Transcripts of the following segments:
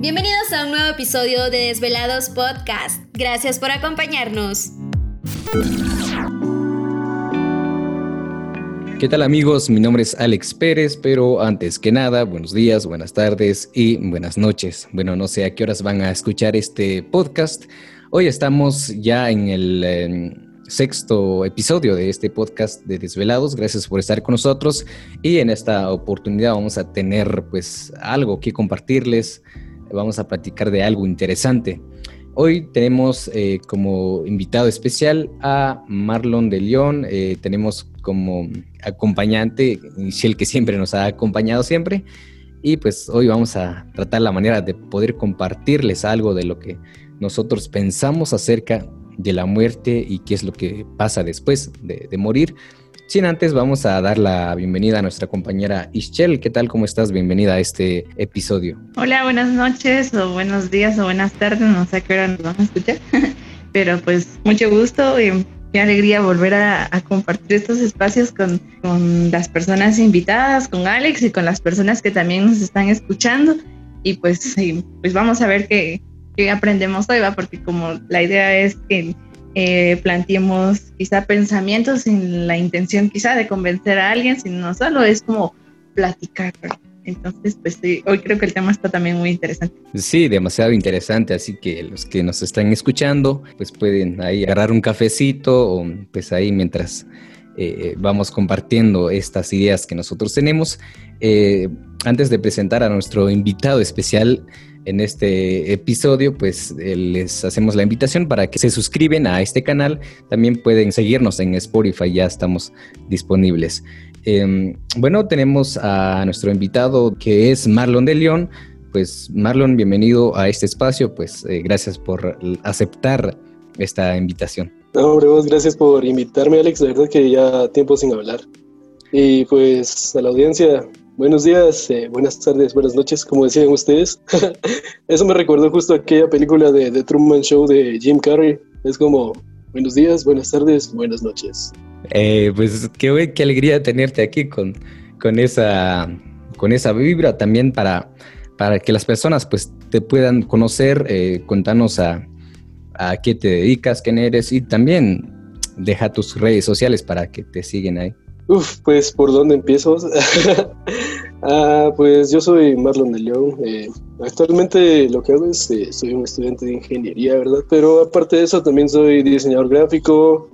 Bienvenidos a un nuevo episodio de Desvelados Podcast. Gracias por acompañarnos. ¿Qué tal amigos? Mi nombre es Alex Pérez, pero antes que nada, buenos días, buenas tardes y buenas noches. Bueno, no sé a qué horas van a escuchar este podcast. Hoy estamos ya en el em, sexto episodio de este podcast de Desvelados. Gracias por estar con nosotros y en esta oportunidad vamos a tener pues algo que compartirles vamos a platicar de algo interesante. Hoy tenemos eh, como invitado especial a Marlon de León, eh, tenemos como acompañante Michelle que siempre nos ha acompañado siempre y pues hoy vamos a tratar la manera de poder compartirles algo de lo que nosotros pensamos acerca de la muerte y qué es lo que pasa después de morir. Sin antes, vamos a dar la bienvenida a nuestra compañera Ischel. ¿Qué tal? ¿Cómo estás? Bienvenida a este episodio. Hola, buenas noches o buenos días o buenas tardes. No sé qué hora nos van a escuchar, pero pues mucho gusto y qué alegría volver a, compartir estos espacios con, las personas invitadas, con Alex y con las personas que también nos están escuchando. Y pues, pues vamos a ver qué, qué aprendemos hoy, ¿va? Porque como la idea es que eh, quizá pensamientos sin la intención quizá de convencer a alguien, sino solo es como platicar. Entonces, pues hoy creo que el tema está también muy interesante. Sí, demasiado interesante, así que los que nos están escuchando, pues pueden ahí agarrar un cafecito o pues ahí mientras eh, vamos compartiendo estas ideas que nosotros tenemos. Eh, antes de presentar a nuestro invitado especial, en este episodio, pues eh, les hacemos la invitación para que se suscriben a este canal. También pueden seguirnos en Spotify, ya estamos disponibles. Em, bueno, tenemos a nuestro invitado que es Marlon de León. Pues Marlon, bienvenido a este espacio. Pues eh, gracias por aceptar esta invitación. No, gracias por invitarme, Alex. De verdad que ya tiempo sin hablar. Y pues a la audiencia, Buenos días, eh, buenas tardes, buenas noches, como decían ustedes. Eso me recordó justo aquella película de The Truman Show de Jim Carrey. Es como, buenos días, buenas tardes, buenas noches. Eh, pues qué, qué alegría tenerte aquí con, con, esa, con esa vibra también para, para que las personas pues te puedan conocer, eh, contanos a, a qué te dedicas, quién eres y también deja tus redes sociales para que te siguen ahí. Uf, pues por dónde empiezo. ah, pues yo soy Marlon de León. Eh, actualmente lo que hago es, eh, soy un estudiante de ingeniería, ¿verdad? Pero aparte de eso también soy diseñador gráfico,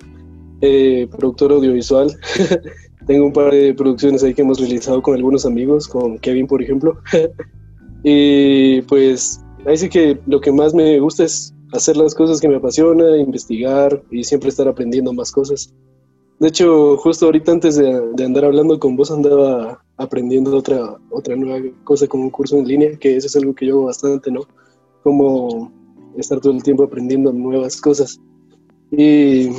eh, productor audiovisual. Tengo un par de producciones ahí que hemos realizado con algunos amigos, con Kevin por ejemplo. y pues ahí sí que lo que más me gusta es hacer las cosas que me apasiona, investigar y siempre estar aprendiendo más cosas. De hecho, justo ahorita antes de, andar hablando con vos andaba aprendiendo otra, otra nueva cosa como un curso en línea, que eso es algo que yo hago bastante, ¿no? Como estar todo el tiempo aprendiendo nuevas cosas. Y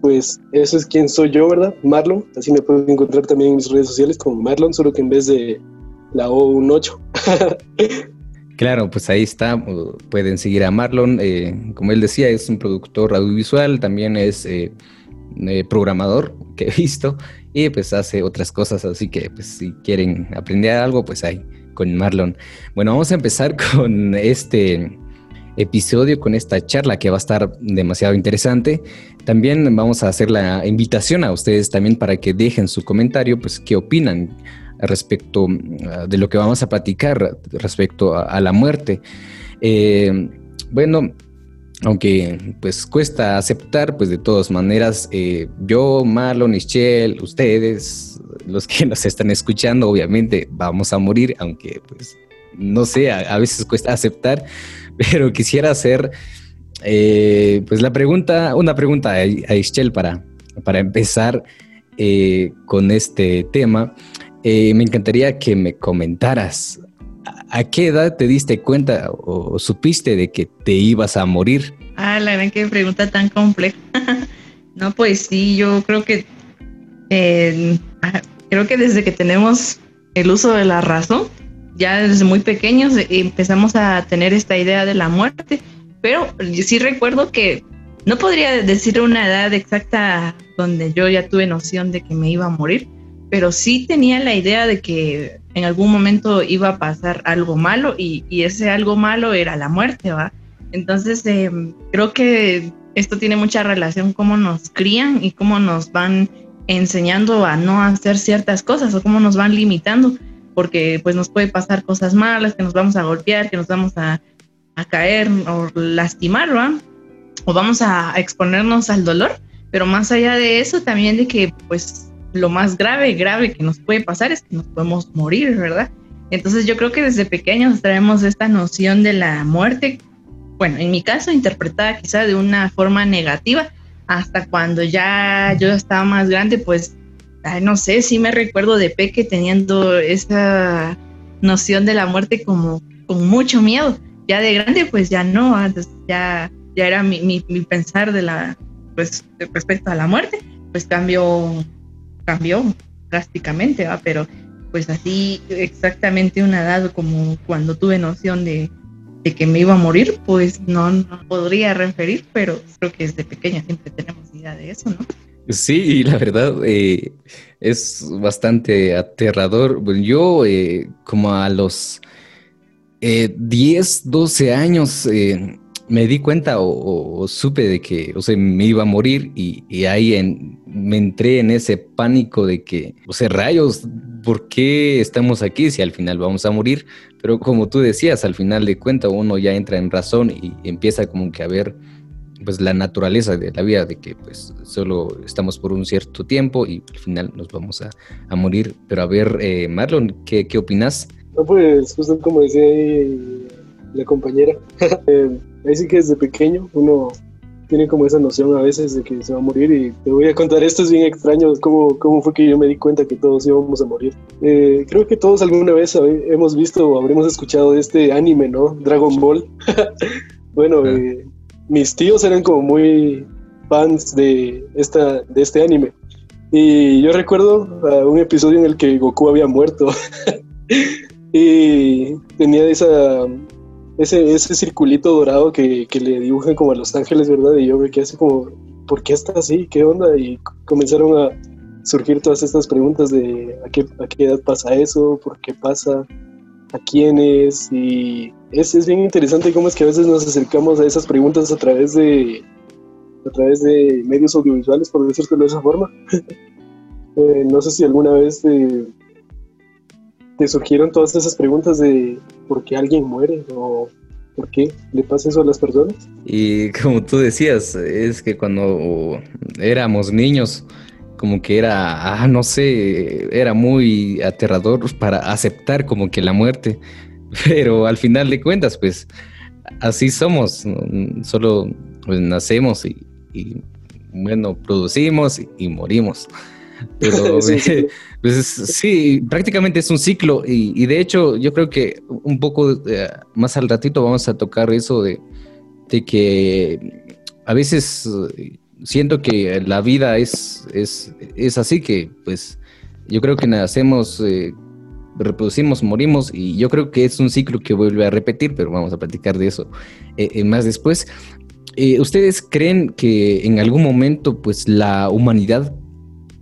pues eso es quien soy yo, ¿verdad? Marlon. Así me pueden encontrar también en mis redes sociales como Marlon, solo que en vez de la O un 8. Claro, pues ahí está, pueden seguir a Marlon. Eh, como él decía, es un productor audiovisual, también es eh, eh, programador que he visto y pues hace otras cosas, así que pues si quieren aprender algo, pues ahí con Marlon. Bueno, vamos a empezar con este episodio, con esta charla que va a estar demasiado interesante. También vamos a hacer la invitación a ustedes también para que dejen su comentario, pues qué opinan respecto ah, de lo que vamos a platicar respecto a, la muerte. Eh, bueno, aunque pues cuesta aceptar, pues de todas maneras, eh, yo, Marlon, Michelle, ustedes, los que nos están escuchando, obviamente vamos a morir, aunque pues no sé, a, veces cuesta aceptar, pero quisiera hacer eh, pues la pregunta, una pregunta a, a para, para empezar eh, con este tema. me encantaría que me comentaras ¿A qué edad te diste cuenta o, supiste de que te ibas a morir? Ah, la verdad que pregunta tan compleja. no, pues sí, yo creo que eh, ah, creo que desde que tenemos el uso de la razón, ya desde muy pequeños eh, empezamos a tener esta idea de la muerte, pero sí recuerdo que no podría decir una edad exacta donde yo ya tuve noción de que me iba a morir, pero sí tenía la idea de que en algún momento iba a pasar algo malo y, ese algo malo era la muerte, ¿va? Entonces, em, creo que esto tiene mucha relación cómo nos crían y cómo nos van enseñando a no hacer ciertas cosas o cómo nos van limitando, porque pues nos puede pasar cosas malas, que nos vamos a golpear, que nos vamos a, caer o lastimar, ¿va? O vamos a, exponernos al dolor, pero más allá de eso también de que pues lo más grave, grave que nos puede pasar es que nos podemos morir, ¿verdad? Entonces yo creo que desde pequeños traemos esta noción de la muerte, bueno, en mi caso interpretada quizá de una forma negativa, hasta cuando ya yo estaba más grande, pues, no sé, sí me recuerdo de peque teniendo esa noción de la muerte como con mucho miedo. Ya de grande, pues ya no, ya, ya era mi, mi, pensar de la, pues, respecto a la muerte, pues cambió, cambió drásticamente, ¿va? pero pues así exactamente una edad como cuando tuve noción de, de que me iba a morir, pues no, no podría referir, pero creo que desde pequeña siempre tenemos idea de eso, ¿no? Sí, la verdad eh, es bastante aterrador. Yo eh, como a los 10, eh, 12 años me di cuenta o, supe de que o sea, me iba a morir y, ahí en, me entré en ese pánico de que, o sea, rayos, ¿por qué estamos aquí si al final vamos a morir? Pero como tú decías, al final de cuentas uno ya entra en razón y empieza como que a ver pues la naturaleza de la vida, de que pues solo estamos por un cierto tiempo y al final nos vamos a, morir. Pero a ver, eh, Marlon, ¿qué, ¿qué opinas? No, pues justo como decía ahí la compañera, eh, ahí sí que desde pequeño uno tiene como esa noción a veces de que se va a morir y te voy a contar, esto es bien extraño, cómo, cómo fue que yo me di cuenta que todos íbamos a morir. Eh, creo que todos alguna vez hemos visto o habremos escuchado este anime, ¿no? Dragon Ball. bueno, eh, mis tíos eran como muy fans de, esta, de este anime. Y yo recuerdo un episodio en el que Goku había muerto. y tenía esa ese, ese circulito dorado que, que, le dibujan como a los ángeles, ¿verdad? Y yo me quedé así como, ¿por qué está así? ¿Qué onda? Y comenzaron a surgir todas estas preguntas de ¿a qué, a qué edad pasa eso? ¿Por qué pasa? ¿A quiénes? Y es, es bien interesante cómo es que a veces nos acercamos a esas preguntas a través de a través de medios audiovisuales, por decirlo de esa forma. Eh, no sé si alguna vez eh, te surgieron todas esas preguntas de por qué alguien muere o por qué le pasa eso a las personas. Y como tú decías, es que cuando éramos niños, como que era, ah, no sé, era muy aterrador para aceptar como que la muerte, pero al final de cuentas, pues así somos, solo pues, nacemos y, bueno, producimos y morimos. Pero sí, pues sí, prácticamente es un ciclo y, de hecho yo creo que un poco eh, más al ratito vamos a tocar eso de, de que a veces eh, siento que la vida es, es, es, así que pues yo creo que nacemos, eh, reproducimos, morimos y yo creo que es un ciclo que vuelve a repetir, pero vamos a platicar de eso más después. ¿Ustedes creen que en algún momento pues la humanidad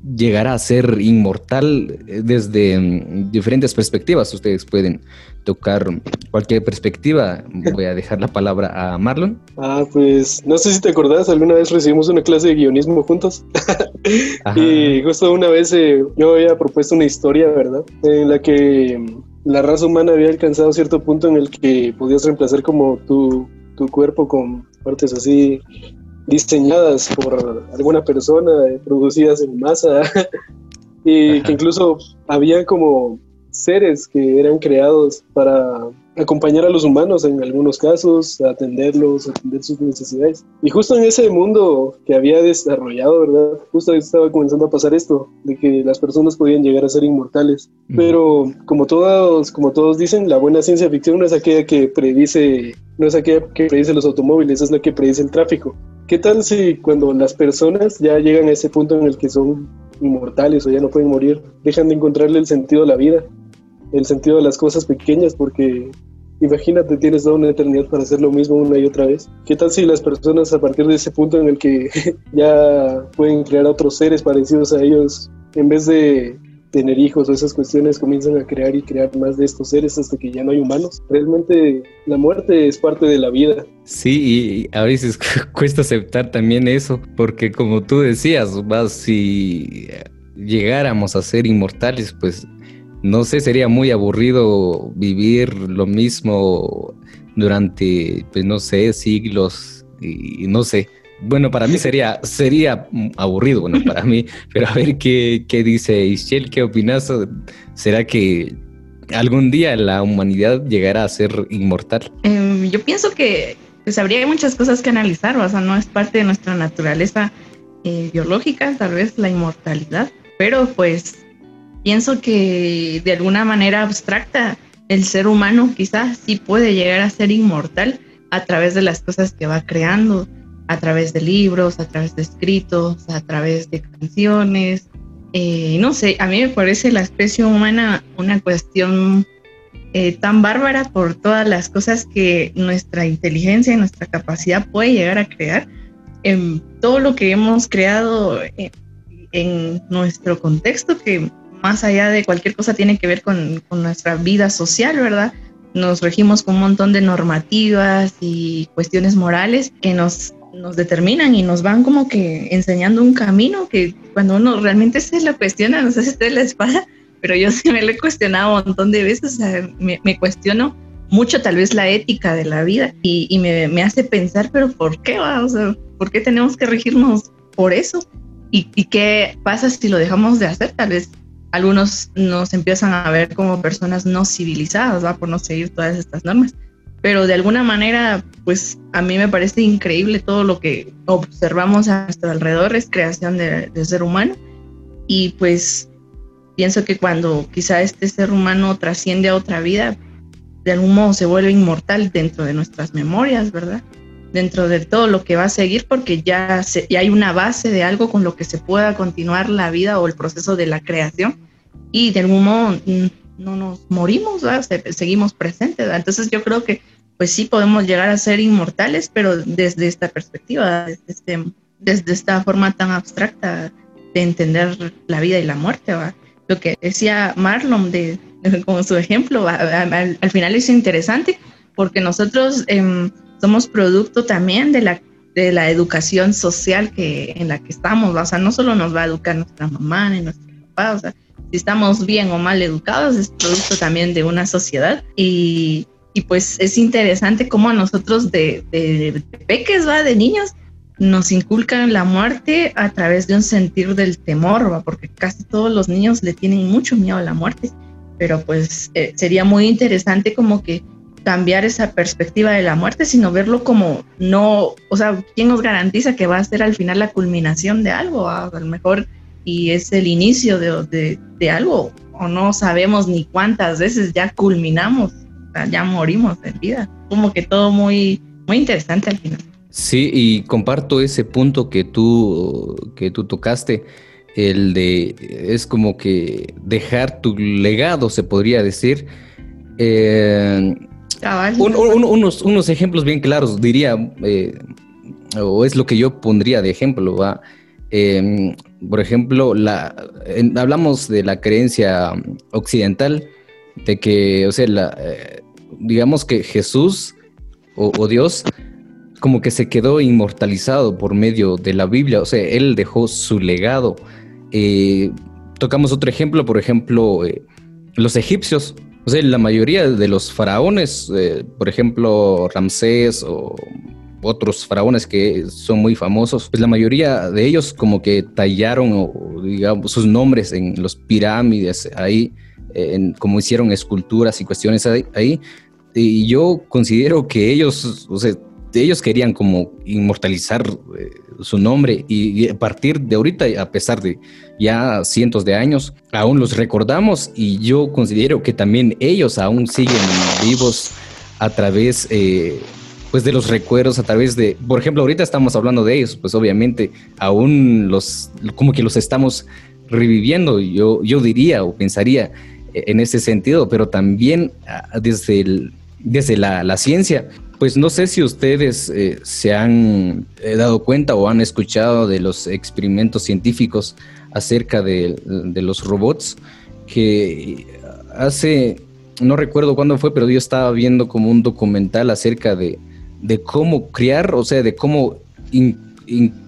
llegar a ser inmortal eh, desde mm, diferentes perspectivas. Ustedes pueden tocar cualquier perspectiva. Voy a dejar la palabra a Marlon. Ah, pues no sé si te acordás, alguna vez recibimos una clase de guionismo juntos. y justo una vez eh, yo había propuesto una historia, ¿verdad? En la que mm, la raza humana había alcanzado cierto punto en el que podías reemplazar como tu, tu cuerpo con partes así diseñadas por alguna persona, eh, producidas en masa, y que incluso había como seres que eran creados para acompañar a los humanos en algunos casos, atenderlos, atender sus necesidades. Y justo en ese mundo que había desarrollado, ¿verdad? Justo estaba comenzando a pasar esto, de que las personas podían llegar a ser inmortales. Pero como todos, como todos dicen, la buena ciencia ficción no es aquella que predice, no es aquella que predice los automóviles, es la que predice el tráfico. ¿Qué tal si cuando las personas ya llegan a ese punto en el que son inmortales o ya no pueden morir, dejan de encontrarle el sentido a la vida, el sentido de las cosas pequeñas? Porque imagínate, tienes toda una eternidad para hacer lo mismo una y otra vez. ¿Qué tal si las personas a partir de ese punto en el que ya pueden crear otros seres parecidos a ellos, en vez de tener hijos o esas cuestiones comienzan a crear y crear más de estos seres hasta que ya no hay humanos. Realmente la muerte es parte de la vida. Sí, y a veces cuesta aceptar también eso, porque como tú decías, vas, si llegáramos a ser inmortales, pues no sé, sería muy aburrido vivir lo mismo durante, pues no sé, siglos y no sé. Bueno, para mí sería, sería aburrido, bueno, para mí, pero a ver qué, qué dice Ischel, qué opinas. ¿Será que algún día la humanidad llegará a ser inmortal? Em, yo pienso que pues, habría muchas cosas que analizar, o sea, no es parte de nuestra naturaleza eh, biológica, tal vez la inmortalidad, pero pues pienso que de alguna manera abstracta el ser humano quizás sí puede llegar a ser inmortal a través de las cosas que va creando a través de libros, a través de escritos, a través de canciones. Eh, no sé, a mí me parece la especie humana una cuestión eh, tan bárbara por todas las cosas que nuestra inteligencia y nuestra capacidad puede llegar a crear. En todo lo que hemos creado eh, en nuestro contexto, que más allá de cualquier cosa tiene que ver con, con nuestra vida social, ¿verdad? Nos regimos con un montón de normativas y cuestiones morales que nos nos determinan y nos van como que enseñando un camino que cuando uno realmente se lo cuestiona, no sé si usted les pasa, pero yo sí me lo he cuestionado un montón de veces, o sea, me, cuestiono mucho tal vez la ética de la vida y, me, me, hace pensar, pero ¿por qué? Va? O sea, ¿por qué tenemos que regirnos por eso? ¿Y, ¿Y qué pasa si lo dejamos de hacer? Tal vez algunos nos empiezan a ver como personas no civilizadas, ¿va? Por no seguir todas estas normas pero de alguna manera, pues a mí me parece increíble todo lo que observamos a nuestro alrededor, es creación de, ser humano. Y pues pienso que cuando quizá este ser humano trasciende a otra vida, de algún modo se vuelve inmortal dentro de nuestras memorias, ¿verdad? Dentro de todo lo que va a seguir, porque ya, ya hay una base de algo con lo que se pueda continuar la vida o el proceso de la creación. Y de algún modo mm, no nos morimos, seguimos presentes. Entonces yo creo que pues sí podemos llegar a ser inmortales, pero desde esta perspectiva, desde, este, esta forma tan abstracta de entender la vida y la muerte. Lo que decía Marlon de, como su ejemplo, al, final es interesante porque nosotros em, somos producto también de la de la educación social que en la que estamos, o sea, no solo nos va a educar nuestra mamá ni nuestro papá, o sea, si estamos bien o mal educados, es producto también de una sociedad y, y pues es interesante cómo a nosotros de, de, peques, ¿va? de niños, nos inculcan la muerte a través de un sentir del temor, ¿va? porque casi todos los niños le tienen mucho miedo a la muerte, pero pues eh, sería muy interesante como que cambiar esa perspectiva de la muerte, sino verlo como no, o sea, ¿quién nos garantiza que va a ser al final la culminación de algo? A lo mejor y es el inicio de, de, algo, o no sabemos ni cuántas veces ya culminamos, ya morimos en vida. Como que todo muy, muy interesante al final. Sí, y comparto ese punto que tú, que tú tocaste, el de, es como que dejar tu legado, se podría decir. Eh, unos, unos ejemplos bien claros, diría, eh, o es lo que yo pondría de ejemplo, va. Em, por ejemplo, la, hablamos de la creencia occidental, de que, o sea, eh, digamos que Jesús o, Dios como que se quedó inmortalizado por medio de la Biblia, o sea, Él dejó su legado. Eh, tocamos otro ejemplo, por ejemplo, eh, los egipcios, o sea, la mayoría de los faraones, por ejemplo, Ramsés o otros faraones que son muy famosos, pues la mayoría de ellos como que tallaron digamos sus nombres en los pirámides ahí, en, como hicieron esculturas y cuestiones ahí, Y yo considero que ellos, o sea, ellos querían como inmortalizar eh, su nombre y, a partir de ahorita, a pesar de ya cientos de años, aún los recordamos y yo considero que también ellos aún siguen vivos a través eh, pues de los recuerdos a través de, por ejemplo, ahorita estamos hablando de ellos, pues obviamente aún los, como que los estamos reviviendo, yo, yo diría o pensaría en ese sentido, pero también ah, desde, el, desde la, ciencia, pues no sé si ustedes eh, se han eh, dado cuenta o han escuchado de los experimentos científicos acerca de, de los robots que hace, no recuerdo cuándo fue, pero yo estaba viendo como un documental acerca de, cómo criar, o sea, de cómo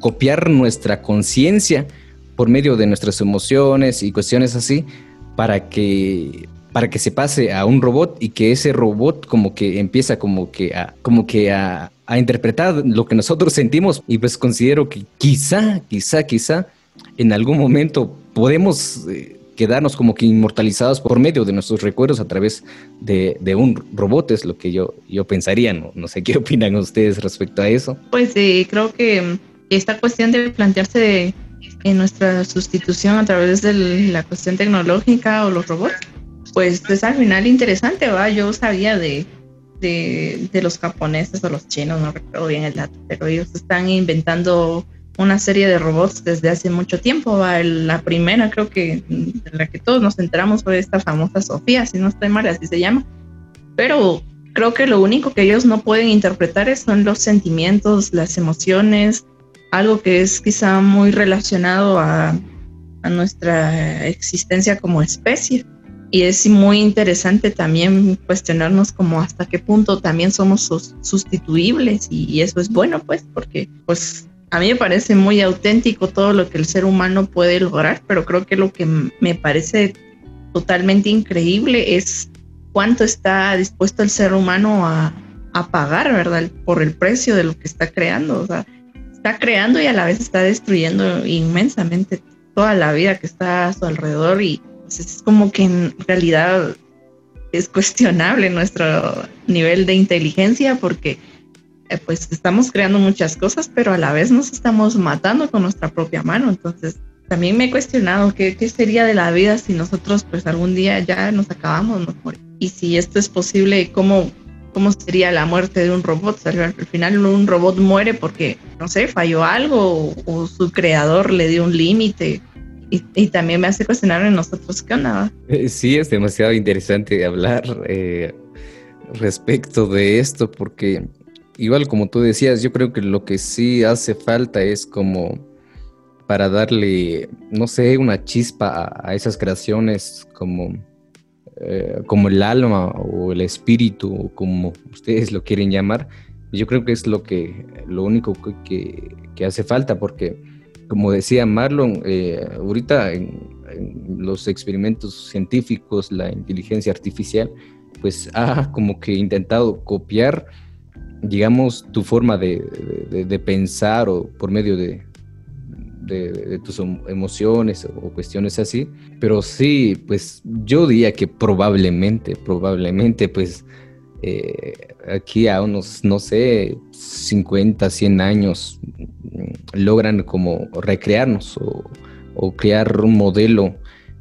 copiar nuestra conciencia por medio de nuestras emociones y cuestiones así, para que para que se pase a un robot y que ese robot como que empieza como que a, como que a, interpretar lo que nosotros sentimos. Y pues considero que quizá, quizá, quizá en algún momento podemos eh, quedarnos como que inmortalizados por medio de nuestros recuerdos a través de, un robot, es lo que yo, yo pensaría, ¿no? No sé qué opinan ustedes respecto a eso. Pues sí, creo que esta cuestión de plantearse en nuestra sustitución a través de la cuestión tecnológica o los robots pues es al final interesante, ¿va? Yo sabía de, de, los japoneses o los chinos, no recuerdo bien el dato, pero ellos están inventando una serie de robots desde hace mucho tiempo. La primera, creo que en la que todos nos enteramos fue esta famosa Sofía, si no estoy mal, así se llama. Pero creo que lo único que ellos no pueden interpretar son los sentimientos, las emociones, algo que es quizá muy relacionado a, a nuestra existencia como especie y es muy interesante también cuestionarnos como hasta qué punto también somos sustituibles y, eso es bueno pues porque pues a mí me parece muy auténtico todo lo que el ser humano puede lograr, pero creo que lo que me parece totalmente increíble es cuánto está dispuesto el ser humano a, a pagar, ¿verdad? Por el precio de lo que está creando. O sea, está creando y a la vez está destruyendo inmensamente toda la vida que está a su alrededor y es como que en realidad es cuestionable nuestro nivel de inteligencia porque eh, pues estamos creando muchas cosas, pero a la vez nos estamos matando con nuestra propia mano. Entonces, también me he cuestionado qué, qué sería de la vida si nosotros pues algún día ya nos acabamos, Y si esto es posible, ¿cómo, cómo sería la muerte de un robot? al final un robot muere porque, no sé, falló algo o su creador le dio un límite y, también me hace cuestionar en nosotros qué onda. Eh, sí, es demasiado interesante hablar eh, respecto de esto porque igual como tú decías, yo creo que lo que sí hace falta es como para darle, no sé, una chispa a, esas creaciones como, eh, como el alma o el espíritu, como ustedes lo quieren llamar. Yo creo que es lo que lo único que, que hace falta porque como decía Marlon, eh, ahorita en, los experimentos científicos, la inteligencia artificial, pues ha como que intentado copiar, digamos, tu forma de, pensar o por medio de, de, tus emociones o cuestiones así. Pero sí, pues yo diría que probablemente, probablemente, pues eh, aquí a unos, no sé, 50, 100 años mm, logran como recrearnos o, crear un modelo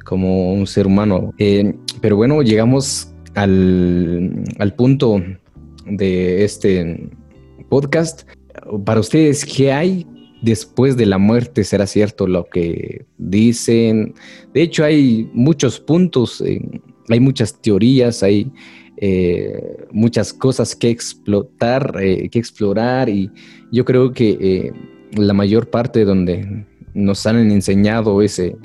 como un ser humano. Eh, pero bueno, llegamos al, al punto de este podcast. Para ustedes, ¿qué hay después de la muerte? ¿Será cierto lo que dicen? De hecho, hay muchos puntos, hay muchas teorías, hay eh, muchas cosas que explotar, eh, que explorar y yo creo que eh, la mayor parte donde nos han enseñado ese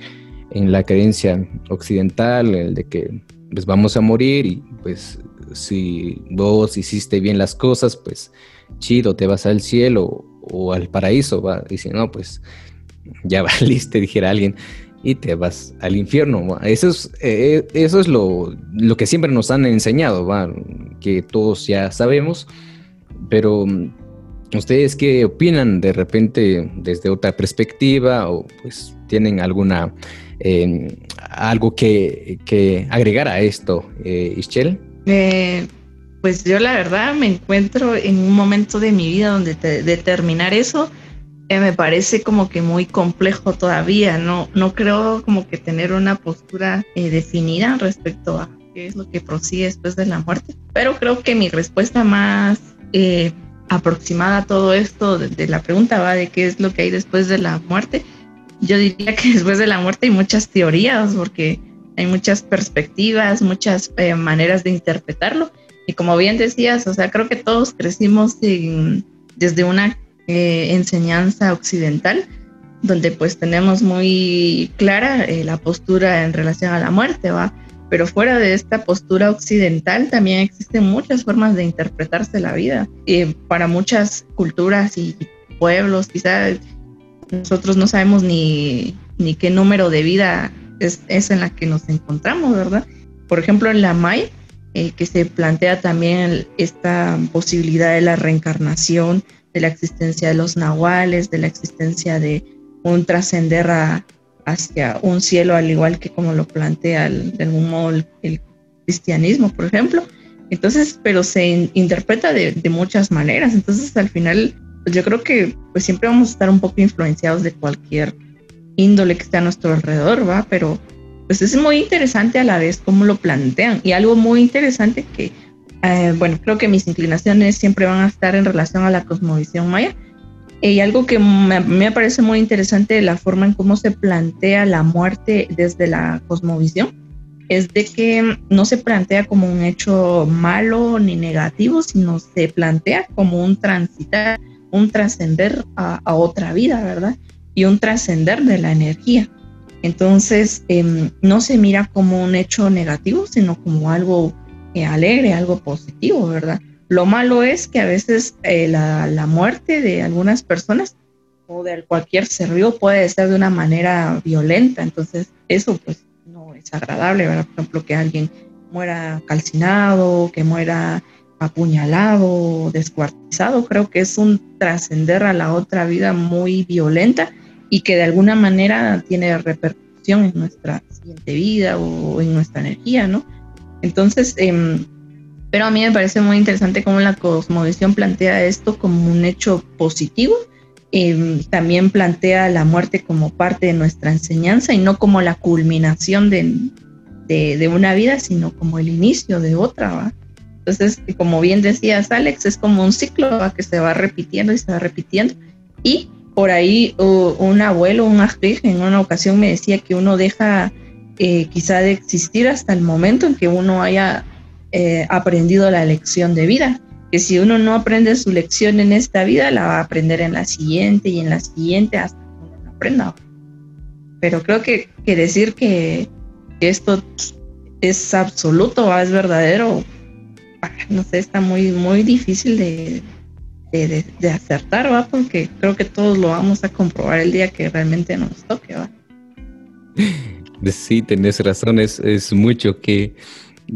en la creencia occidental, el de que pues vamos a morir y pues si vos hiciste bien las cosas, pues chido, te vas al cielo o, al paraíso, va, y si no, pues ya valiste, dijera alguien y te vas al infierno. Eso es, eh, eso es lo, lo, que siempre nos han enseñado, ¿va? que todos ya sabemos, pero ¿ustedes qué opinan de repente desde otra perspectiva o pues tienen alguna, em, algo que, agregar a esto, eh, Ischel? Eh, pues yo la verdad me encuentro en un momento de mi vida donde determinar eso eh, me parece como que muy complejo todavía. No, no creo como que tener una postura eh, definida respecto a qué es lo que prosigue después de la muerte. Pero creo que mi respuesta más eh, aproximada a todo esto de, la pregunta va de qué es lo que hay después de la muerte. Yo diría que después de la muerte hay muchas teorías porque hay muchas perspectivas, muchas maneras de interpretarlo. Y como bien decías, o sea, creo que todos crecimos desde una eh, enseñanza occidental donde pues tenemos muy clara eh, la postura en relación a la muerte, ¿va? Pero fuera de esta postura occidental también existen muchas formas de interpretarse la vida. Y para muchas culturas y pueblos, quizás nosotros no sabemos ni, ni qué número de vida es, en la que nos encontramos, ¿verdad? Por ejemplo, en la Maya, eh, que se plantea también esta posibilidad de la reencarnación, de la existencia de los nahuales, de la existencia de un trascender hacia un cielo, al igual que como lo plantea de algún modo el, cristianismo, por ejemplo. Entonces, pero se interpreta de, muchas maneras. Entonces, al final, pues yo creo que pues siempre vamos a estar un poco influenciados de cualquier índole que esté a nuestro alrededor, ¿va? Pero pues es muy interesante a la vez cómo lo plantean. Y algo muy interesante que, eh, bueno, creo que mis inclinaciones siempre van a estar en relación a la cosmovisión maya, y algo que me, me, parece muy interesante la forma en cómo se plantea la muerte desde la cosmovisión es de que no se plantea como un hecho malo ni negativo, sino se plantea como un transitar, un trascender a, otra vida, ¿verdad? Y un trascender de la energía. Entonces, em, no se mira como un hecho negativo, sino como algo eh, alegre, algo positivo, ¿verdad? Lo malo es que a veces eh, la, muerte de algunas personas o de cualquier ser vivo puede ser de una manera violenta, entonces eso pues no es agradable, ¿verdad? Por ejemplo, que alguien muera calcinado, que muera apuñalado, descuartizado, creo que es un trascender a la otra vida muy violenta y que de alguna manera tiene repercusión en nuestra siguiente vida o en nuestra energía, ¿no? Entonces, eh, pero a mí me parece muy interesante cómo la cosmovisión plantea esto como un hecho positivo. Eh, también plantea la muerte como parte de nuestra enseñanza y no como la culminación de, de, una vida, sino como el inicio de otra. ¿va? Entonces, como bien decías, Alex, es como un ciclo que se va repitiendo y se va repitiendo. Y por ahí un abuelo, un ajij, en una ocasión me decía que uno deja eh, quizá de existir hasta el momento en que uno haya eh, aprendido la lección de vida. Que si uno no aprende su lección en esta vida, la va a aprender en la siguiente y en la siguiente hasta que uno la aprenda. Pero creo que, que decir que, esto es absoluto o es verdadero, ah, no sé, está muy, muy difícil de, de, acertar, ¿va? Porque creo que todos lo vamos a comprobar el día que realmente nos toque, ¿va? Sí, tenés razón, es, es mucho que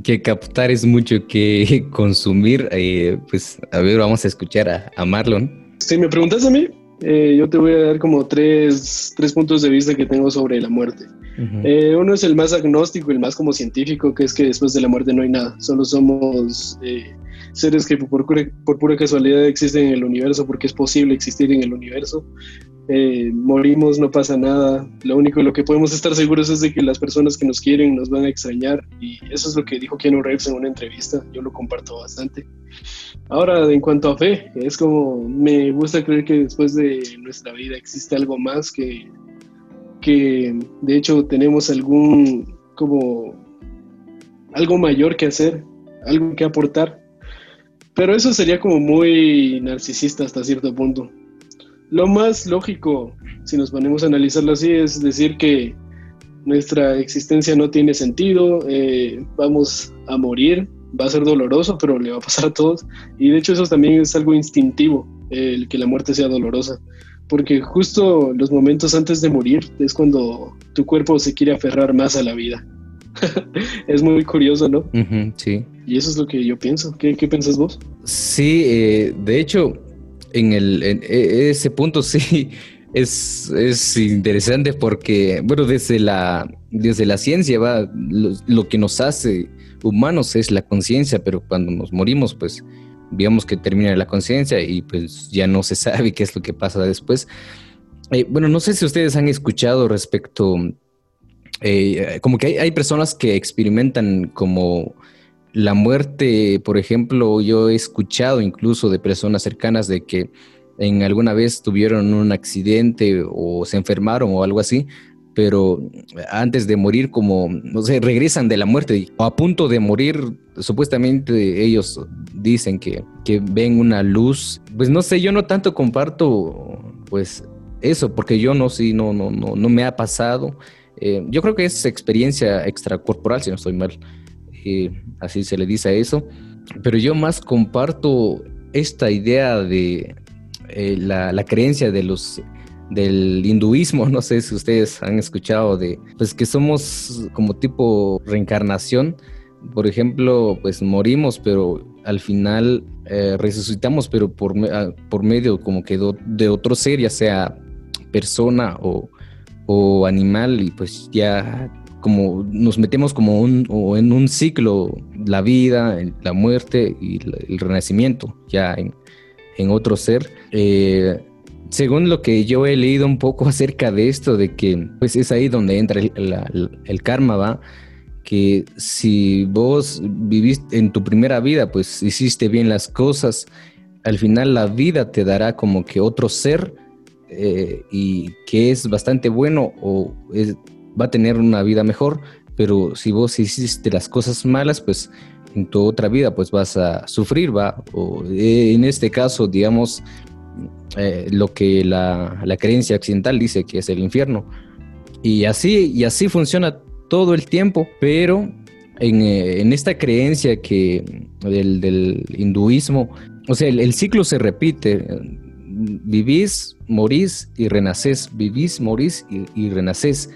que captar es mucho que consumir. Eh, pues a ver, vamos a escuchar a, Marlon. Si me preguntas a mí, eh, yo te voy a dar como tres, tres, puntos de vista que tengo sobre la muerte. Eh, uno es el más agnóstico, el más como científico, que es que después de la muerte no hay nada, solo somos seres que por, por pura casualidad existen en el universo porque es posible existir en el universo. Eh, morimos, no pasa nada. Lo único lo que podemos estar seguros es de que las personas que nos quieren nos van a extrañar y eso es lo que dijo Keanu Reeves en una entrevista. Yo lo comparto bastante. Ahora, en cuanto a fe, es como me gusta creer que después de nuestra vida existe algo más que, que de hecho tenemos algún como algo mayor que hacer, algo que aportar. Pero eso sería como muy narcisista hasta cierto punto lo más lógico, si nos ponemos a analizarlo así, es decir que nuestra existencia no tiene sentido, eh, vamos a morir, va a ser doloroso, pero le va a pasar a todos. Y de hecho eso también es algo instintivo, el que la muerte sea dolorosa, porque justo los momentos antes de morir es cuando tu cuerpo se quiere aferrar más a la vida. es muy curioso, ¿no? sí. Y eso es lo que yo pienso. ¿Qué, qué piensas vos? Sí, eh, de hecho, en, el, e, ese punto sí es, es, interesante porque, bueno, desde la, desde la ciencia va, lo, que nos hace humanos es la conciencia, pero cuando nos morimos, pues digamos que termina la conciencia y pues ya no se sabe qué es lo que pasa después. Eh, bueno, no sé si ustedes han escuchado respecto, eh, como que hay, hay personas que experimentan como la muerte, por ejemplo, yo he escuchado incluso de personas cercanas de que en alguna vez tuvieron un accidente o se enfermaron o algo así, pero antes de morir como, no sé, regresan de la muerte o a punto de morir, supuestamente ellos dicen que, que ven una luz. Pues no sé, yo no tanto comparto pues eso, porque yo no, sí, no, no, no, no me ha pasado. Eh, yo creo que es experiencia extracorporal, si no estoy mal. Eh, así se le dice a eso. Pero yo más comparto esta idea de eh, la, creencia de los del hinduismo, no sé si ustedes han escuchado de, pues que somos como tipo reencarnación, por ejemplo, pues morimos, pero al final resucitamos, pero por, ah, por medio como que de otro ser, ya sea persona o, o animal y pues ya como nos metemos como un, o en un ciclo, la vida, la muerte y el renacimiento, ya en, en otro ser. Eh, según lo que yo he leído un poco acerca de esto, de que pues es ahí donde entra el, karma, ¿va? Que si vos viviste en tu primera vida, pues hiciste bien las cosas, al final la vida te dará como que otro ser eh, y que es bastante bueno o va a tener una vida mejor, pero si vos hiciste las cosas malas, pues en tu otra vida pues vas a sufrir, va, o eh, en este caso, digamos, eh, lo que la, la, creencia occidental dice que es el infierno. Y así, y así funciona todo el tiempo, pero en, en esta creencia que del, del hinduismo, o sea, el, el, ciclo se repite, vivís, morís y renacés, vivís, morís y, renacés.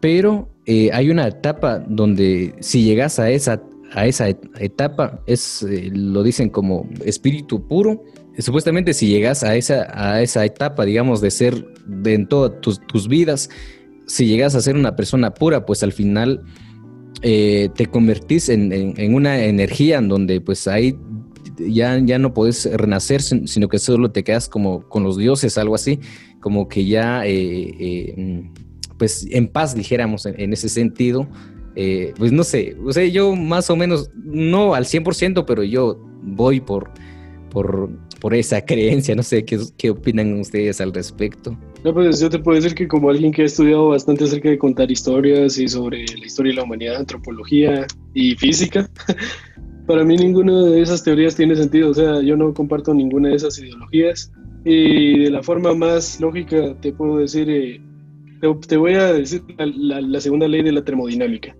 Pero eh, hay una etapa donde si llegas a esa, a esa etapa, es, eh, lo dicen como espíritu puro. Supuestamente si llegas a esa, a esa etapa, digamos, de ser en todas tus, vidas, si llegas a ser una persona pura, pues al final eh, te convertís en, en, una energía en donde pues ahí ya, ya no puedes renacer, sino que solo te quedas como con los dioses, algo así, como que ya, eh, eh, pues en paz, dijéramos, en, ese sentido. Pues no sé, o sea, yo más o menos, no al 100%, pero yo voy por, por esa creencia, no sé, ¿qué, ¿qué opinan ustedes al respecto? No, pues yo te puedo decir que como alguien que ha estudiado bastante acerca de contar historias y sobre la historia de la humanidad, antropología y física, Para mí ninguna de esas teorías tiene sentido, o sea, yo no comparto ninguna de esas ideologías y de la forma más lógica te puedo decir, eh, te, voy a decir la, segunda ley de la termodinámica.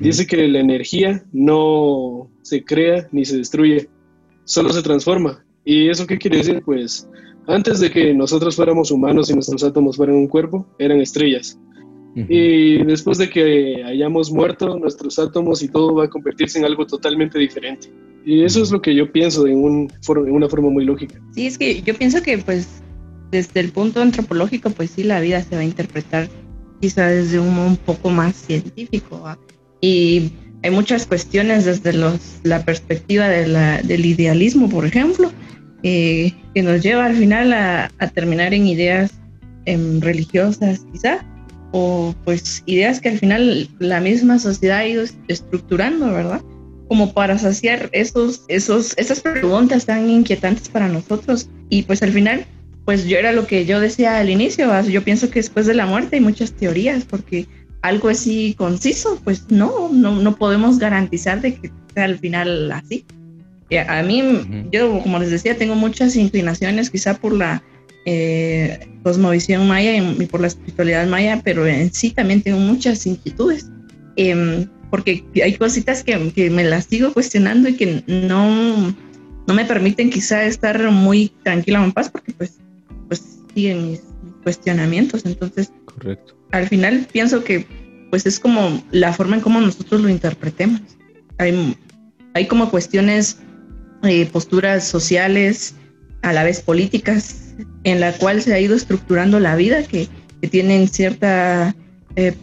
Dice que la energía no se crea ni se destruye, solo se transforma. ¿Y eso qué quiere decir? Pues antes de que nosotros fuéramos humanos y nuestros átomos fueran un cuerpo, eran estrellas. Y después de que hayamos muerto, nuestros átomos y todo va a convertirse en algo totalmente diferente. Y eso es lo que yo pienso en, un, en una forma muy lógica. Sí, es que yo pienso que pues desde el punto antropológico, pues sí, la vida se va a interpretar quizá desde un, un poco más científico. Y hay muchas cuestiones desde los, la perspectiva de la, del idealismo, por ejemplo, eh, que nos lleva al final a, terminar en ideas em, religiosas, quizá, o pues ideas que al final la misma sociedad ha ido estructurando, ¿verdad? Como para saciar esos, esos, esas preguntas tan inquietantes para nosotros. Y pues al final, pues yo era lo que yo decía al inicio, yo pienso que después de la muerte hay muchas teorías, porque algo así conciso, pues no, no, no podemos garantizar de que sea al final así. A mí, yo como les decía, tengo muchas inclinaciones quizá por la eh, cosmovisión maya y, por la espiritualidad maya, pero en sí también tengo muchas inquietudes, em, porque hay cositas que, que, me las sigo cuestionando y que no, no me permiten quizá estar muy tranquila o en paz, porque pues, pues siguen mis, cuestionamientos. Entonces, Correcto. al final pienso que pues es como la forma en cómo nosotros lo interpretemos. Hay, hay como cuestiones, eh, posturas sociales, a la vez políticas, en la cual se ha ido estructurando la vida, que, tienen cierta, eh,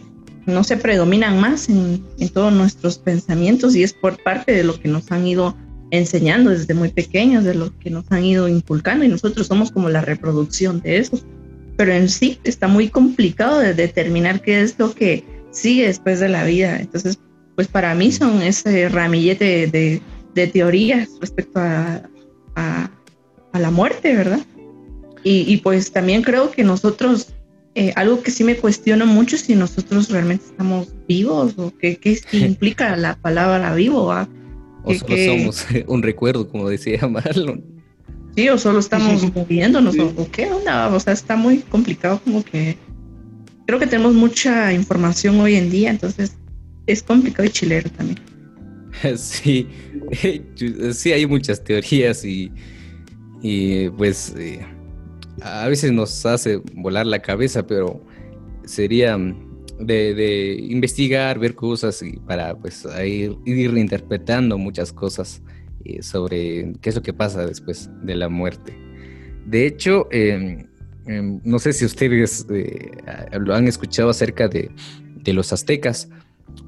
no se predominan más en, todos nuestros pensamientos y es por parte de lo que nos han ido enseñando desde muy pequeños, de lo que nos han ido inculcando y nosotros somos como la reproducción de eso. Pero en sí está muy complicado de determinar qué es lo que sigue después de la vida. Entonces, pues para mí son ese ramillete de, teorías respecto a, a la muerte, ¿verdad? Y, pues también creo que nosotros, eh, algo que sí me cuestiono mucho es si nosotros realmente estamos vivos o qué, qué implica la palabra vivo. O solo somos un recuerdo, como decía Marlon. Sí, o solo estamos moviéndonos, o, qué onda, o sea, está muy complicado como que creo que tenemos mucha información hoy en día, entonces es complicado y chilero también. Sí, sí hay muchas teorías y, y pues eh, a veces nos hace volar la cabeza, pero sería de, investigar, ver cosas y para pues ir, ir interpretando muchas cosas eh, sobre qué es lo que pasa después de la muerte. De hecho, em, em, no sé si ustedes eh, lo han escuchado acerca de, los aztecas.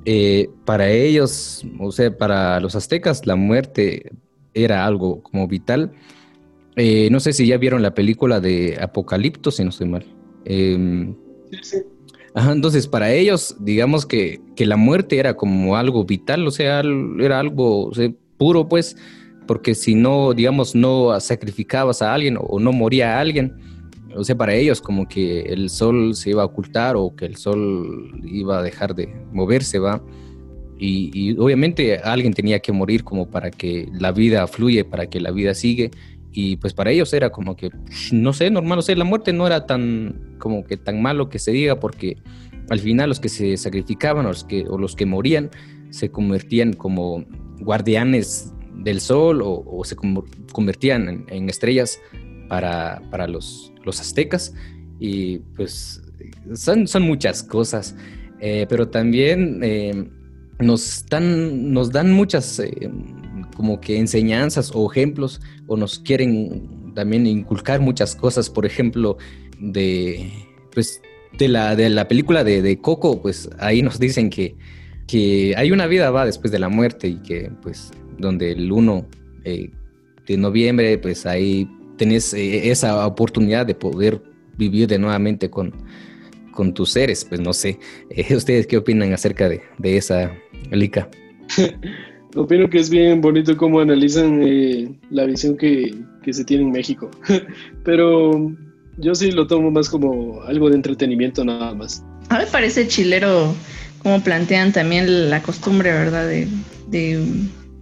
Eh, para ellos, o sea, para los aztecas la muerte era algo como vital. no sé si ya vieron la película de Apocalipto, si no estoy mal. Em, sí, sí. entonces, para ellos, digamos que, que, la muerte era como algo vital, o sea, era algo, puro, pues, porque si no, digamos, no sacrificabas a alguien o no moría a alguien, o sea, para ellos como que el sol se iba a ocultar o que el sol iba a dejar de moverse, va. Y, obviamente alguien tenía que morir como para que la vida fluye, para que la vida sigue. Y pues para ellos era como que, no sé, normal, o sea, la muerte no era tan, como que tan malo que se diga, porque al final los que se sacrificaban o los que, o los que morían se convertían como guardianes del sol o, se convertían en, estrellas para, los, los, aztecas. Y pues son, son muchas cosas, eh, pero también eh, nos, dan, nos dan muchas eh, como que enseñanzas o ejemplos o nos quieren también inculcar muchas cosas, por ejemplo, de, pues, de, la, de la película de, Coco, pues ahí nos dicen que que hay una vida va después de la muerte y que pues donde el 1 eh, de noviembre pues ahí tenés eh, esa oportunidad de poder vivir de nuevamente con, con tus seres, pues no sé, eh, ¿ustedes qué opinan acerca de, esa Lica? Opino que es bien bonito cómo analizan la visión que, que se tiene en México, pero yo sí lo tomo más como algo de entretenimiento nada más. A mí me parece chilero como plantean también la costumbre, ¿verdad? De,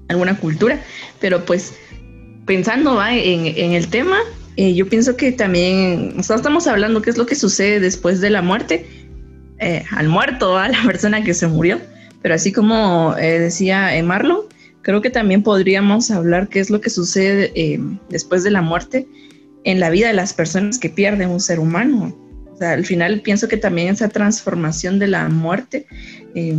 alguna cultura, pero pues pensando En, el tema, eh, yo pienso que también, estamos hablando qué es lo que sucede después de la muerte, eh, al muerto, a la persona que se murió, pero así como eh, decía Marlon, creo que también podríamos hablar qué es lo que sucede después de la muerte en la vida de las personas que pierden un ser humano. Al final pienso que también esa transformación de la muerte, eh,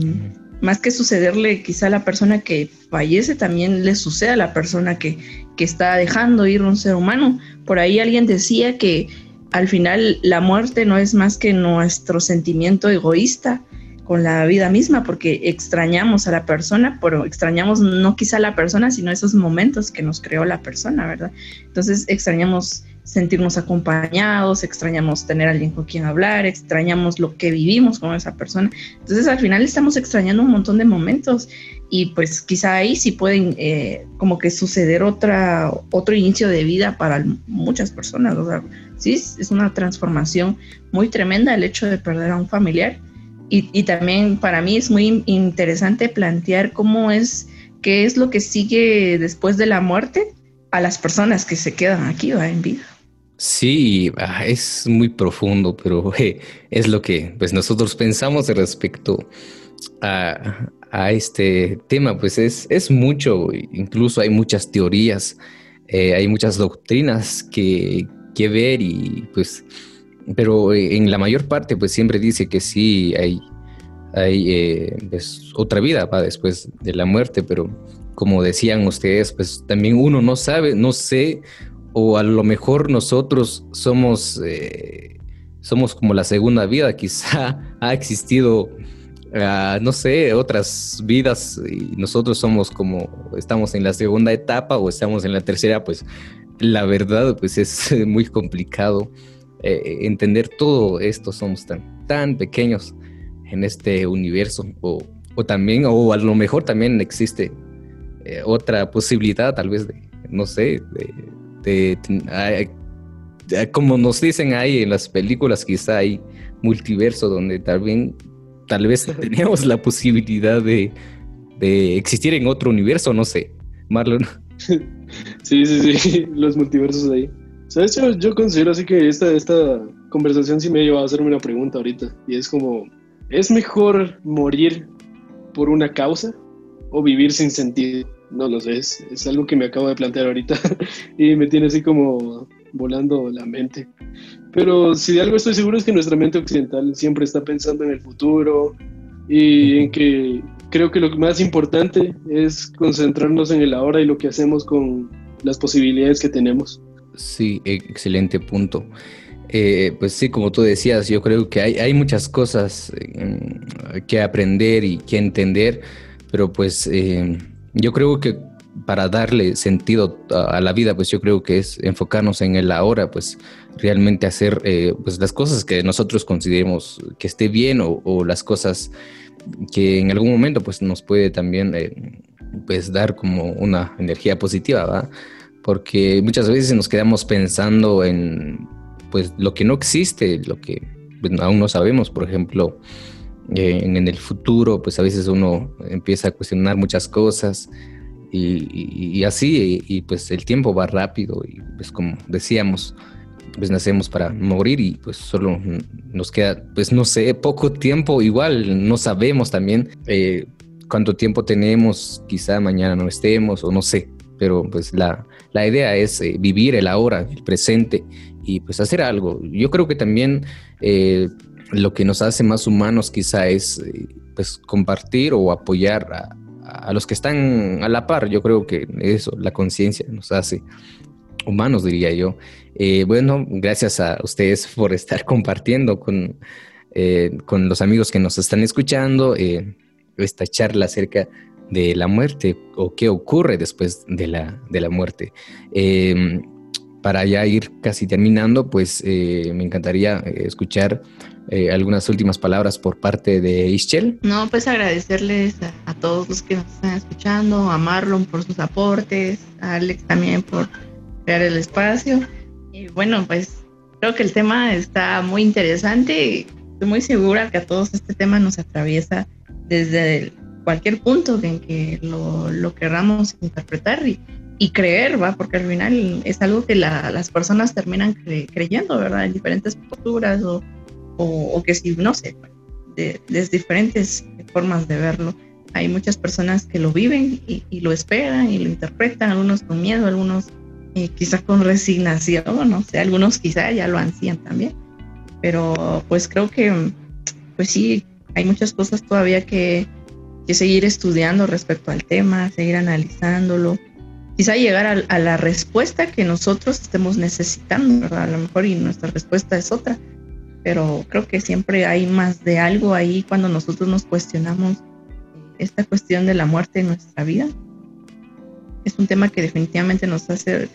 más que sucederle quizá a la persona que fallece, también le sucede a la persona que, que está dejando ir un ser humano. Por ahí alguien decía que al final la muerte no es más que nuestro sentimiento egoísta con la vida misma, porque extrañamos a la persona, pero extrañamos no quizá a la persona, sino esos momentos que nos creó la persona, ¿verdad? Entonces extrañamos sentirnos acompañados, extrañamos tener a alguien con quien hablar, extrañamos lo que vivimos con esa persona. Entonces al final estamos extrañando un montón de momentos y pues quizá ahí sí pueden eh, como que suceder otra, otro inicio de vida para muchas personas. O sea, sí, es una transformación muy tremenda el hecho de perder a un familiar. Y, y también para mí es muy interesante plantear cómo es, qué es lo que sigue después de la muerte a las personas que se quedan aquí ¿va? en vida. Sí, es muy profundo, pero es lo que pues, nosotros pensamos respecto a, este tema. Pues es, es mucho, incluso hay muchas teorías, eh, hay muchas doctrinas que, que, ver y pues, pero en la mayor parte pues siempre dice que sí hay, hay eh, pues, otra vida va después de la muerte, pero como decían ustedes, pues también uno no sabe, no sé o a lo mejor nosotros somos, eh, somos como la segunda vida, quizá ha existido, ah, no sé, otras vidas y nosotros somos como, estamos en la segunda etapa o estamos en la tercera, pues la verdad pues es muy complicado eh, entender todo esto, somos tan, tan pequeños en este universo o, o también, o a lo mejor también existe eh, otra posibilidad tal vez de, no sé, de como nos dicen ahí en las películas, quizá hay multiverso donde tal tal vez tenemos la posibilidad de, existir en otro universo, no sé. Marlon. sí, sí, sí, los multiversos ahí. ¿Sabes? Yo, yo considero así que esta, esta conversación sí me lleva a hacerme una pregunta ahorita. Y es como, ¿es mejor morir por una causa o vivir sin sentido? No lo sé, es, es algo que me acabo de plantear ahorita y me tiene así como volando la mente. Pero si de algo estoy seguro es que nuestra mente occidental siempre está pensando en el futuro y en que creo que lo más importante es concentrarnos en el ahora y lo que hacemos con las posibilidades que tenemos. Sí, excelente punto. Eh, pues sí, como tú decías, yo creo que hay, hay muchas cosas eh, que aprender y que entender, pero pues eh, yo creo que para darle sentido a, la vida, pues yo creo que es enfocarnos en el ahora, pues realmente hacer pues las cosas que nosotros consideremos que esté bien o, las cosas que en algún momento pues nos puede también pues dar como una energía positiva, ¿va? porque muchas veces nos quedamos pensando en pues lo que no existe, lo que pues, aún no sabemos, por ejemplo, eh, en, el futuro, pues a veces uno empieza a cuestionar muchas cosas y, así, y, pues el tiempo va rápido y pues como decíamos, pues nacemos para morir y pues solo nos queda, pues no sé, poco tiempo, igual no sabemos también eh, cuánto tiempo tenemos, quizá mañana no estemos o no sé, pero pues la, la idea es eh, vivir el ahora, el presente y pues hacer algo. Yo creo que también eh, lo que nos hace más humanos quizá es eh, pues compartir o apoyar a, los que están a la par. Yo creo que eso, la conciencia nos hace humanos, diría yo. bueno, gracias a ustedes por estar compartiendo con, con los amigos que nos están escuchando esta charla acerca de la muerte o qué ocurre después de la, de la muerte. Para ya ir casi terminando, pues eh, me encantaría eh, escuchar eh, algunas últimas palabras por parte de Ischel. No, pues agradecerles a, todos los que nos están escuchando, a Marlon por sus aportes, a Alex también por crear el espacio. Y bueno, pues creo que el tema está muy interesante. Estoy muy segura que a todos este tema nos atraviesa desde cualquier punto en que lo, lo querramos interpretar y, y, creer, ¿va? Porque al final es algo que las personas terminan creyendo, ¿verdad? En diferentes posturas o, o, que si, no sé, de, diferentes formas de verlo. Hay muchas personas que lo viven y, y lo esperan y lo interpretan, algunos con miedo, algunos eh, quizás con resignación, no sé, algunos quizá ya lo ansían también. Pero pues creo que, pues sí, hay muchas cosas todavía que, que seguir estudiando respecto al tema, seguir analizándolo, quizá llegar a, la respuesta que nosotros estemos necesitando, A lo mejor y nuestra respuesta es otra, pero creo que siempre hay más de algo ahí cuando nosotros nos cuestionamos esta cuestión de la muerte en nuestra vida. Es un tema que definitivamente nos hace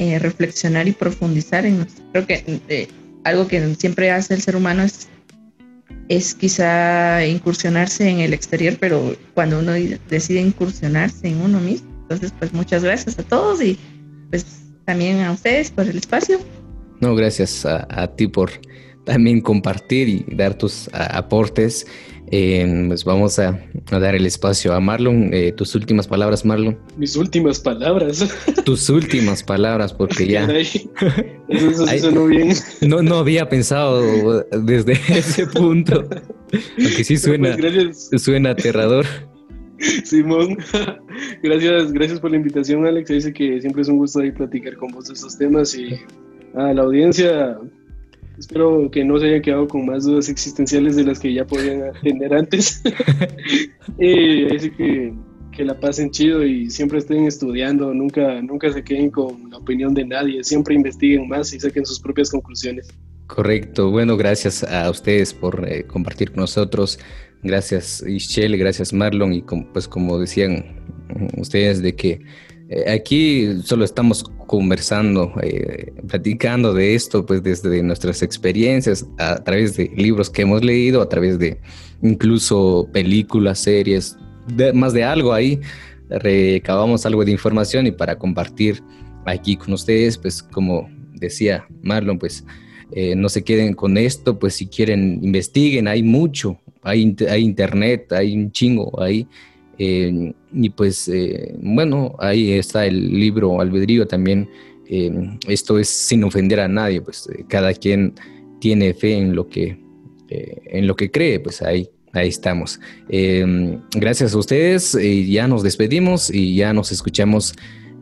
eh, reflexionar y profundizar en nuestro, creo que eh, algo que siempre hace el ser humano es es quizá incursionarse en el exterior, pero cuando uno decide incursionarse en uno mismo. Entonces, pues muchas gracias a todos y pues también a ustedes por el espacio. No, gracias a, ti por también compartir y dar tus aportes. Eh, pues vamos a, dar el espacio a Marlon. Eh, tus últimas palabras, Marlon. Mis últimas palabras. Tus últimas palabras, porque ya. Eso, sonó bien. No, no había pensado desde ese punto. Aunque sí suena, pues suena aterrador. Simón, gracias, gracias por la invitación, Alex. Dice que siempre es un gusto ahí platicar con vos de estos temas y a la audiencia Espero que no se hayan quedado con más dudas existenciales de las que ya podían tener antes. y así que, que la pasen chido y siempre estén estudiando, nunca, nunca se queden con la opinión de nadie, siempre investiguen más y saquen sus propias conclusiones. Correcto, bueno, gracias a ustedes por eh, compartir con nosotros. Gracias Ischel, gracias Marlon y pues como decían ustedes de que eh, aquí solo estamos conversando, eh, platicando de esto, pues desde nuestras experiencias, a través de libros que hemos leído, a través de incluso películas, series, más de algo ahí, recabamos algo de información y para compartir aquí con ustedes, pues como decía Marlon, pues eh, no se queden con esto, pues si quieren investiguen, hay mucho, hay, hay internet, hay un chingo ahí y pues, bueno, ahí está el libro Albedrío también. esto es sin ofender a nadie, pues cada quien tiene fe en lo que, en lo que cree, pues ahí Ahí estamos. gracias a ustedes. ya nos despedimos y ya nos escuchamos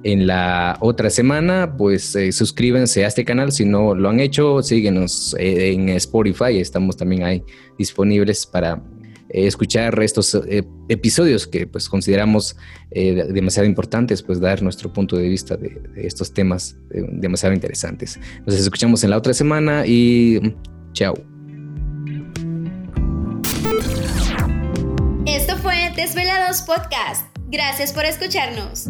en la otra semana, pues eh, suscríbanse a este canal si no lo han hecho, síguenos eh, en Spotify, estamos también ahí disponibles para eh, escuchar estos episodios que pues consideramos demasiado importantes, pues dar nuestro punto de vista de, de estos temas demasiado interesantes. Nos escuchamos en la otra semana y chao. Esto fue Desvelados Podcast. Gracias por escucharnos.